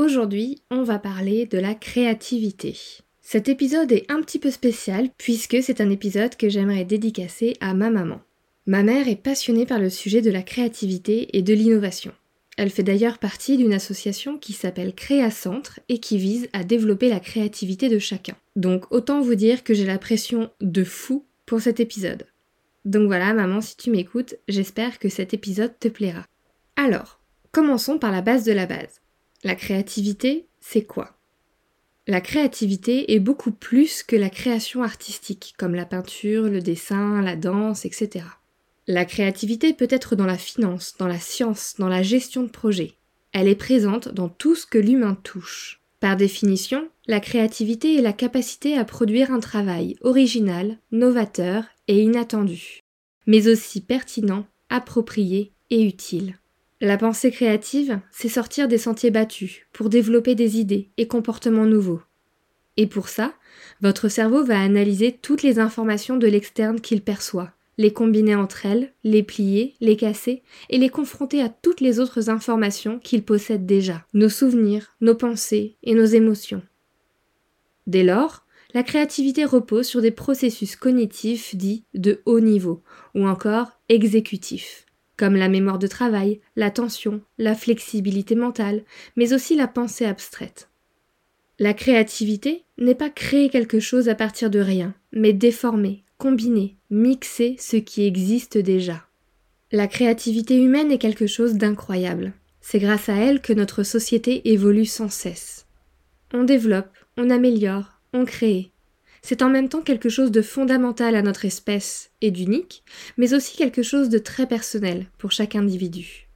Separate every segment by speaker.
Speaker 1: Aujourd'hui, on va parler de la créativité. Cet épisode est un petit peu spécial puisque c'est un épisode que j'aimerais dédicacer à ma maman. Ma mère est passionnée par le sujet de la créativité et de l'innovation. Elle fait d'ailleurs partie d'une association qui s'appelle Créacentre et qui vise à développer la créativité de chacun. Donc autant vous dire que j'ai la pression de fou pour cet épisode. Donc voilà, maman, si tu m'écoutes, j'espère que cet épisode te plaira. Alors, commençons par la base de la base. La créativité, c'est quoi? La créativité est beaucoup plus que la création artistique, comme la peinture, le dessin, la danse, etc. La créativité peut être dans la finance, dans la science, dans la gestion de projet. Elle est présente dans tout ce que l'humain touche. Par définition, la créativité est la capacité à produire un travail original, novateur et inattendu, mais aussi pertinent, approprié et utile. La pensée créative, c'est sortir des sentiers battus pour développer des idées et comportements nouveaux. Et pour ça, votre cerveau va analyser toutes les informations de l'externe qu'il perçoit, les combiner entre elles, les plier, les casser et les confronter à toutes les autres informations qu'il possède déjà, nos souvenirs, nos pensées et nos émotions. Dès lors, la créativité repose sur des processus cognitifs dits de haut niveau ou encore exécutifs comme la mémoire de travail, l'attention, la flexibilité mentale, mais aussi la pensée abstraite. La créativité n'est pas créer quelque chose à partir de rien, mais déformer, combiner, mixer ce qui existe déjà. La créativité humaine est quelque chose d'incroyable. C'est grâce à elle que notre société évolue sans cesse. On développe, on améliore, on crée, c'est en même temps quelque chose de fondamental à notre espèce et d'unique, mais aussi quelque chose de très personnel pour chaque individu.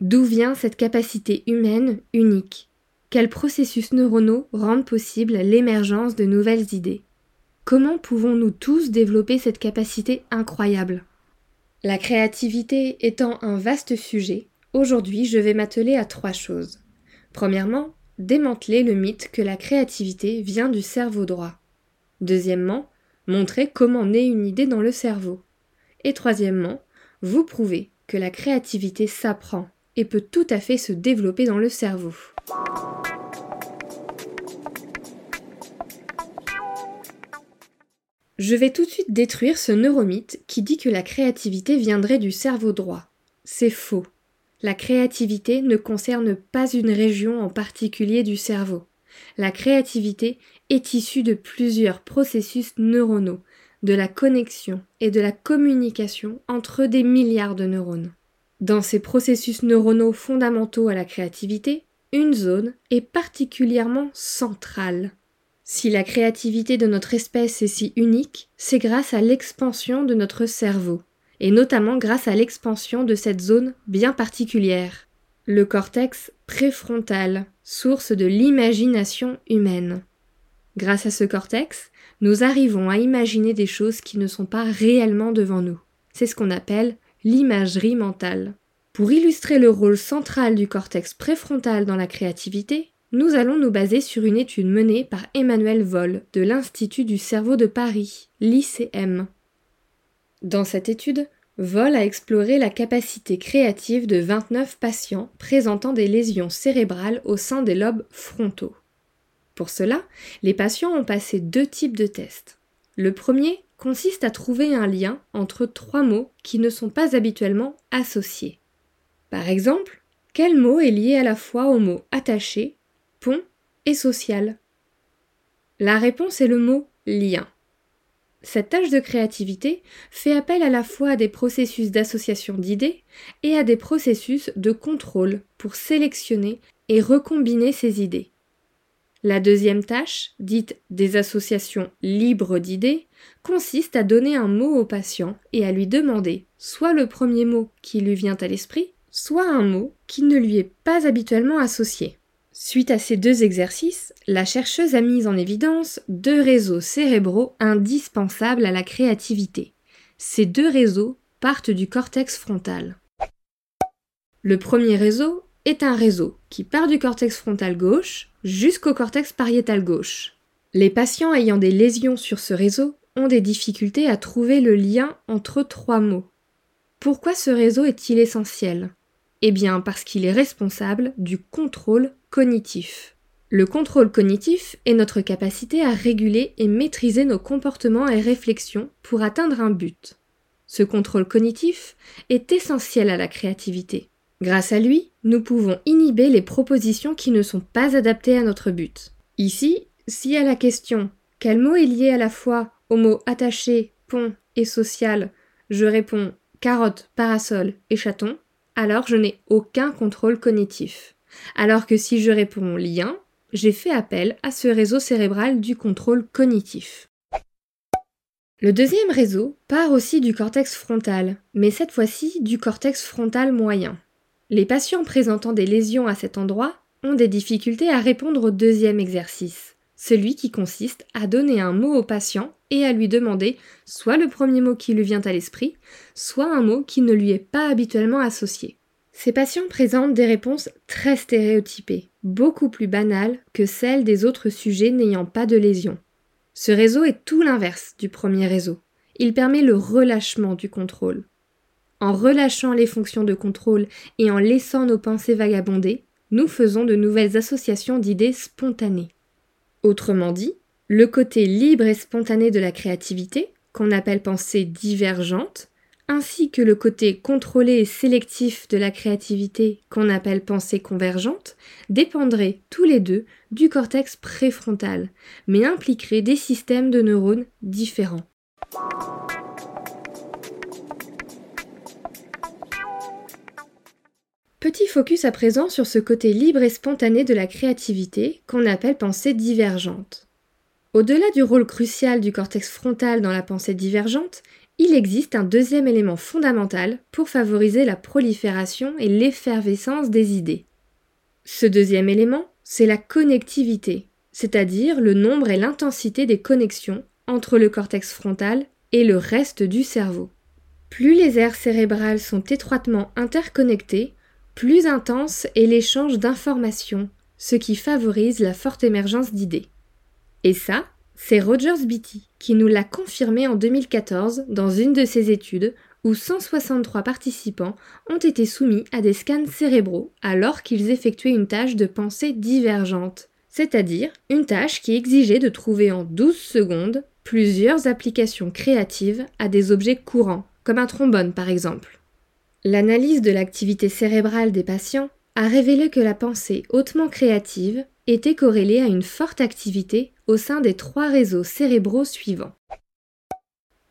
Speaker 1: D'où vient cette capacité humaine unique? Quels processus neuronaux rendent possible l'émergence de nouvelles idées? Comment pouvons-nous tous développer cette capacité incroyable? La créativité étant un vaste sujet, aujourd'hui je vais m'atteler à trois choses. Premièrement, démanteler le mythe que la créativité vient du cerveau droit. Deuxièmement, montrer comment naît une idée dans le cerveau. Et troisièmement, vous prouvez que la créativité s'apprend et peut tout à fait se développer dans le cerveau. Je vais tout de suite détruire ce neuromythe qui dit que la créativité viendrait du cerveau droit. C'est faux. La créativité ne concerne pas une région en particulier du cerveau. La créativité est issue de plusieurs processus neuronaux, de la connexion et de la communication entre des milliards de neurones. Dans ces processus neuronaux fondamentaux à la créativité, une zone est particulièrement centrale. Si la créativité de notre espèce est si unique, c'est grâce à l'expansion de notre cerveau, et notamment grâce à l'expansion de cette zone bien particulière, le cortex préfrontal, source de l'imagination humaine. Grâce à ce cortex, nous arrivons à imaginer des choses qui ne sont pas réellement devant nous. C'est ce qu'on appelle l'imagerie mentale. Pour illustrer le rôle central du cortex préfrontal dans la créativité, nous allons nous baser sur une étude menée par Emmanuel Voll de l'Institut du cerveau de Paris, l'ICM. Dans cette étude, Voll a exploré la capacité créative de 29 patients présentant des lésions cérébrales au sein des lobes frontaux. Pour cela, les patients ont passé deux types de tests. Le premier consiste à trouver un lien entre trois mots qui ne sont pas habituellement associés. Par exemple, quel mot est lié à la fois aux mots attaché, pont et social? La réponse est le mot lien. Cette tâche de créativité fait appel à la fois à des processus d'association d'idées et à des processus de contrôle pour sélectionner et recombiner ces idées. La deuxième tâche, dite des associations libres d'idées, consiste à donner un mot au patient et à lui demander soit le premier mot qui lui vient à l'esprit, soit un mot qui ne lui est pas habituellement associé. Suite à ces deux exercices, la chercheuse a mis en évidence deux réseaux cérébraux indispensables à la créativité. Ces deux réseaux partent du cortex frontal. Le premier réseau est un réseau qui part du cortex frontal gauche jusqu'au cortex pariétal gauche. Les patients ayant des lésions sur ce réseau ont des difficultés à trouver le lien entre trois mots. Pourquoi ce réseau est-il essentiel? Eh bien parce qu'il est responsable du contrôle cognitif. Le contrôle cognitif est notre capacité à réguler et maîtriser nos comportements et réflexions pour atteindre un but. Ce contrôle cognitif est essentiel à la créativité. Grâce à lui, nous pouvons inhiber les propositions qui ne sont pas adaptées à notre but. Ici, si à la question quel mot est lié à la fois aux mots attaché, pont et social, je réponds carotte, parasol et chaton, alors je n'ai aucun contrôle cognitif. Alors que si je réponds lien, j'ai fait appel à ce réseau cérébral du contrôle cognitif. Le deuxième réseau part aussi du cortex frontal, mais cette fois-ci du cortex frontal moyen. Les patients présentant des lésions à cet endroit ont des difficultés à répondre au deuxième exercice, celui qui consiste à donner un mot au patient et à lui demander soit le premier mot qui lui vient à l'esprit, soit un mot qui ne lui est pas habituellement associé. Ces patients présentent des réponses très stéréotypées, beaucoup plus banales que celles des autres sujets n'ayant pas de lésion. Ce réseau est tout l'inverse du premier réseau. Il permet le relâchement du contrôle. En relâchant les fonctions de contrôle et en laissant nos pensées vagabonder, nous faisons de nouvelles associations d'idées spontanées. Autrement dit, le côté libre et spontané de la créativité, qu'on appelle pensée divergente, ainsi que le côté contrôlé et sélectif de la créativité, qu'on appelle pensée convergente, dépendraient tous les deux du cortex préfrontal, mais impliqueraient des systèmes de neurones différents. Petit focus à présent sur ce côté libre et spontané de la créativité qu'on appelle pensée divergente. Au-delà du rôle crucial du cortex frontal dans la pensée divergente, il existe un deuxième élément fondamental pour favoriser la prolifération et l'effervescence des idées. Ce deuxième élément, c'est la connectivité, c'est-à-dire le nombre et l'intensité des connexions entre le cortex frontal et le reste du cerveau. Plus les aires cérébrales sont étroitement interconnectées, plus intense est l'échange d'informations, ce qui favorise la forte émergence d'idées. Et ça, c'est Rogers Beatty qui nous l'a confirmé en 2014 dans une de ses études où 163 participants ont été soumis à des scans cérébraux alors qu'ils effectuaient une tâche de pensée divergente, c'est-à-dire une tâche qui exigeait de trouver en 12 secondes plusieurs applications créatives à des objets courants, comme un trombone par exemple. L'analyse de l'activité cérébrale des patients a révélé que la pensée hautement créative était corrélée à une forte activité au sein des trois réseaux cérébraux suivants.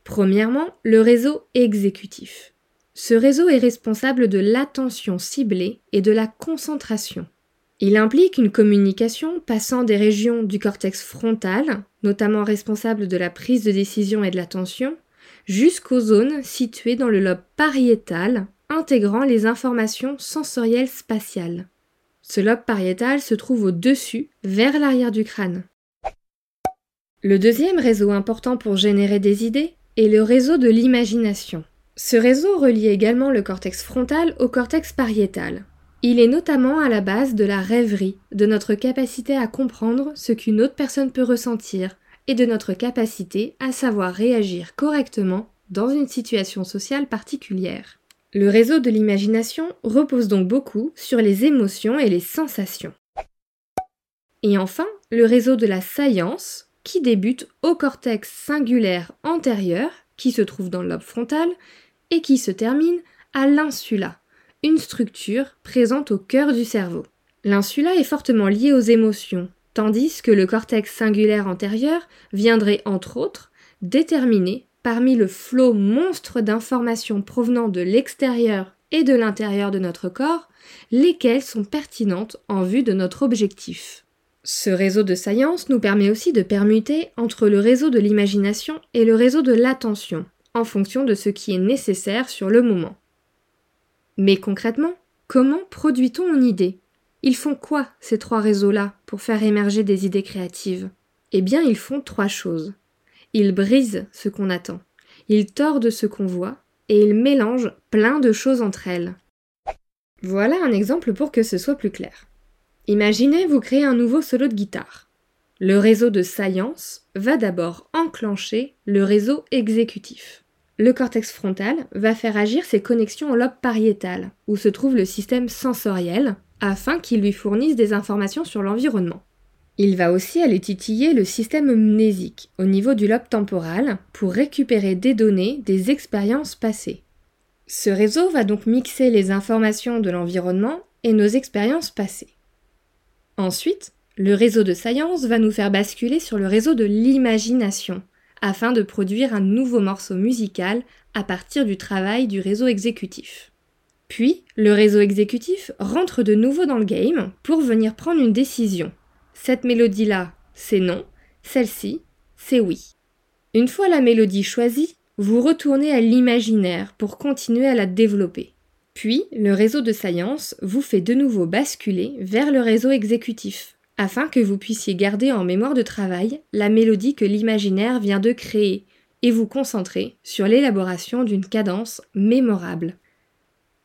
Speaker 1: Premièrement, le réseau exécutif. Ce réseau est responsable de l'attention ciblée et de la concentration. Il implique une communication passant des régions du cortex frontal, notamment responsable de la prise de décision et de l'attention, jusqu'aux zones situées dans le lobe pariétal, intégrant les informations sensorielles spatiales. Ce lobe pariétal se trouve au-dessus, vers l'arrière du crâne. Le deuxième réseau important pour générer des idées est le réseau de l'imagination. Ce réseau relie également le cortex frontal au cortex pariétal. Il est notamment à la base de la rêverie, de notre capacité à comprendre ce qu'une autre personne peut ressentir et de notre capacité à savoir réagir correctement dans une situation sociale particulière. Le réseau de l'imagination repose donc beaucoup sur les émotions et les sensations. Et enfin, le réseau de la science, qui débute au cortex singulaire antérieur, qui se trouve dans le lobe frontal, et qui se termine à l'insula, une structure présente au cœur du cerveau. L'insula est fortement liée aux émotions, tandis que le cortex singulaire antérieur viendrait entre autres déterminer parmi le flot monstre d'informations provenant de l'extérieur et de l'intérieur de notre corps, lesquelles sont pertinentes en vue de notre objectif. Ce réseau de science nous permet aussi de permuter entre le réseau de l'imagination et le réseau de l'attention, en fonction de ce qui est nécessaire sur le moment. Mais concrètement, comment produit-on une idée? Ils font quoi, ces trois réseaux-là, pour faire émerger des idées créatives? Eh bien, ils font trois choses. Ils brisent ce qu'on attend, ils tordent ce qu'on voit, et ils mélangent plein de choses entre elles. Voilà un exemple pour que ce soit plus clair. Imaginez vous créez un nouveau solo de guitare. Le réseau de science va d'abord enclencher le réseau exécutif. Le cortex frontal va faire agir ses connexions au lobe pariétal, où se trouve le système sensoriel, afin qu'il lui fournisse des informations sur l'environnement. Il va aussi aller titiller le système mnésique au niveau du lobe temporal pour récupérer des données des expériences passées. Ce réseau va donc mixer les informations de l'environnement et nos expériences passées. Ensuite, le réseau de science va nous faire basculer sur le réseau de l'imagination, afin de produire un nouveau morceau musical à partir du travail du réseau exécutif. Puis, le réseau exécutif rentre de nouveau dans le game pour venir prendre une décision. Cette mélodie-là, c'est non, celle-ci, c'est oui. Une fois la mélodie choisie, vous retournez à l'imaginaire pour continuer à la développer. Puis, le réseau de science vous fait de nouveau basculer vers le réseau exécutif, afin que vous puissiez garder en mémoire de travail la mélodie que l'imaginaire vient de créer et vous concentrer sur l'élaboration d'une cadence mémorable.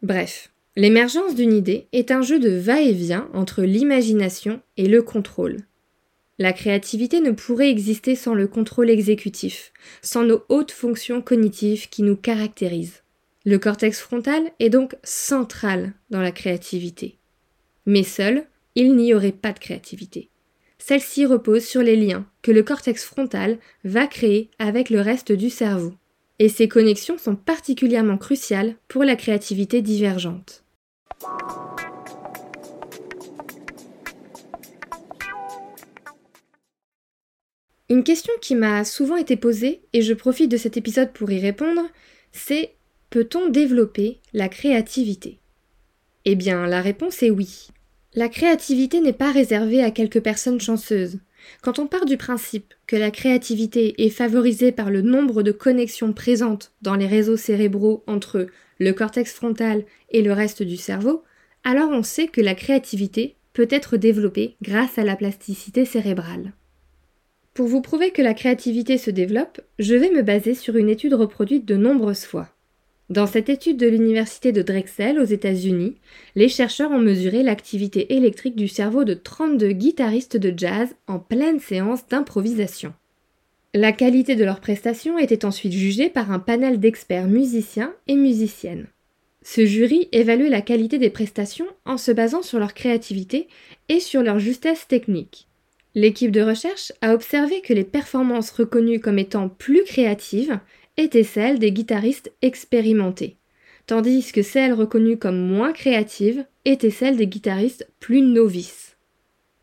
Speaker 1: Bref, l'émergence d'une idée est un jeu de va-et-vient entre l'imagination et le contrôle. La créativité ne pourrait exister sans le contrôle exécutif, sans nos hautes fonctions cognitives qui nous caractérisent. Le cortex frontal est donc central dans la créativité. Mais seul, il n'y aurait pas de créativité. Celle-ci repose sur les liens que le cortex frontal va créer avec le reste du cerveau. Et ces connexions sont particulièrement cruciales pour la créativité divergente. Une question qui m'a souvent été posée, et je profite de cet épisode pour y répondre, c'est peut-on développer la créativité? Eh bien, la réponse est oui. La créativité n'est pas réservée à quelques personnes chanceuses. Quand on part du principe que la créativité est favorisée par le nombre de connexions présentes dans les réseaux cérébraux entre le cortex frontal et le reste du cerveau, alors on sait que la créativité peut être développée grâce à la plasticité cérébrale. Pour vous prouver que la créativité se développe, je vais me baser sur une étude reproduite de nombreuses fois. Dans cette étude de l'université de Drexel aux États-Unis, les chercheurs ont mesuré l'activité électrique du cerveau de 32 guitaristes de jazz en pleine séance d'improvisation. La qualité de leurs prestations était ensuite jugée par un panel d'experts musiciens et musiciennes. Ce jury évalue la qualité des prestations en se basant sur leur créativité et sur leur justesse technique. L'équipe de recherche a observé que les performances reconnues comme étant plus créatives étaient celles des guitaristes expérimentés, tandis que celles reconnues comme moins créatives étaient celles des guitaristes plus novices.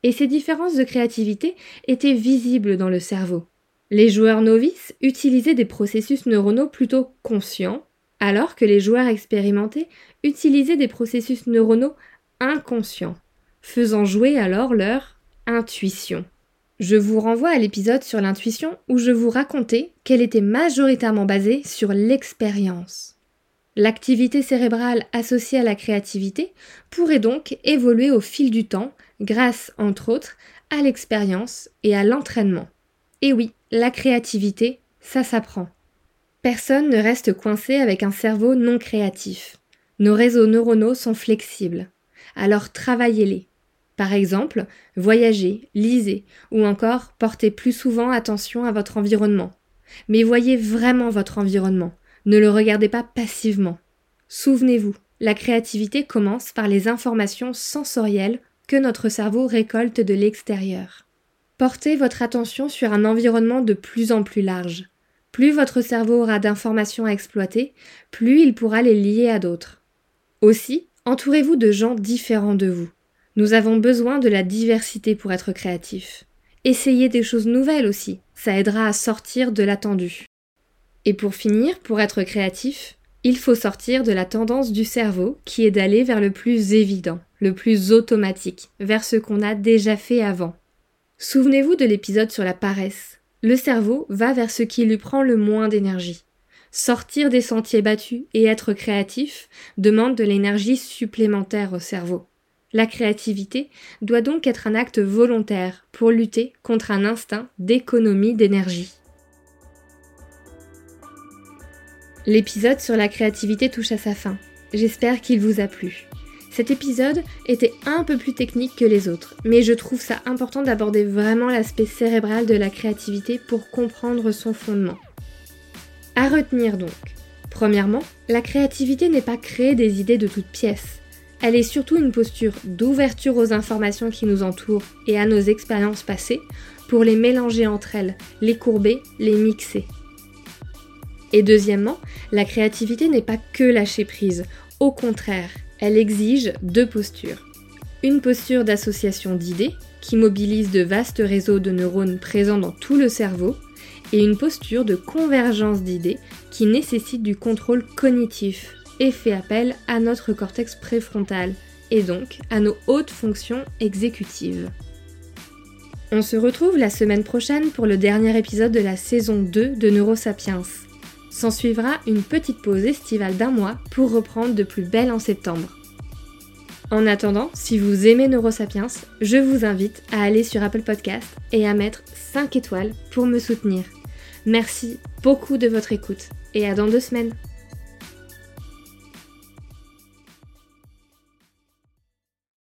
Speaker 1: Et ces différences de créativité étaient visibles dans le cerveau. Les joueurs novices utilisaient des processus neuronaux plutôt conscients, alors que les joueurs expérimentés utilisaient des processus neuronaux inconscients, faisant jouer alors leur intuition. Je vous renvoie à l'épisode sur l'intuition où je vous racontais qu'elle était majoritairement basée sur l'expérience. L'activité cérébrale associée à la créativité pourrait donc évoluer au fil du temps grâce, entre autres, à l'expérience et à l'entraînement. Et oui, la créativité, ça s'apprend. Personne ne reste coincé avec un cerveau non créatif. Nos réseaux neuronaux sont flexibles. Alors travaillez-les. Par exemple, voyagez, lisez, ou encore portez plus souvent attention à votre environnement. Mais voyez vraiment votre environnement, ne le regardez pas passivement. Souvenez-vous, la créativité commence par les informations sensorielles que notre cerveau récolte de l'extérieur. Portez votre attention sur un environnement de plus en plus large. Plus votre cerveau aura d'informations à exploiter, plus il pourra les lier à d'autres. Aussi, entourez-vous de gens différents de vous. Nous avons besoin de la diversité pour être créatif. Essayez des choses nouvelles aussi, ça aidera à sortir de l'attendu. Et pour finir, pour être créatif, il faut sortir de la tendance du cerveau qui est d'aller vers le plus évident, le plus automatique, vers ce qu'on a déjà fait avant. Souvenez-vous de l'épisode sur la paresse. Le cerveau va vers ce qui lui prend le moins d'énergie. Sortir des sentiers battus et être créatif demande de l'énergie supplémentaire au cerveau. La créativité doit donc être un acte volontaire pour lutter contre un instinct d'économie d'énergie. L'épisode sur la créativité touche à sa fin. J'espère qu'il vous a plu. Cet épisode était un peu plus technique que les autres, mais je trouve ça important d'aborder vraiment l'aspect cérébral de la créativité pour comprendre son fondement. À retenir donc. Premièrement, la créativité n'est pas créer des idées de toutes pièces. Elle est surtout une posture d'ouverture aux informations qui nous entourent et à nos expériences passées pour les mélanger entre elles, les courber, les mixer. Et deuxièmement, la créativité n'est pas que lâcher prise. Au contraire, elle exige deux postures. Une posture d'association d'idées, qui mobilise de vastes réseaux de neurones présents dans tout le cerveau, et une posture de convergence d'idées qui nécessite du contrôle cognitif et fait appel à notre cortex préfrontal et donc à nos hautes fonctions exécutives. On se retrouve la semaine prochaine pour le dernier épisode de la saison 2 de Neurosapiens. S'en suivra une petite pause estivale d'un mois pour reprendre de plus belle en septembre. En attendant, si vous aimez Neurosapiens, je vous invite à aller sur Apple Podcast et à mettre 5 étoiles pour me soutenir. Merci beaucoup de votre écoute et à dans deux semaines.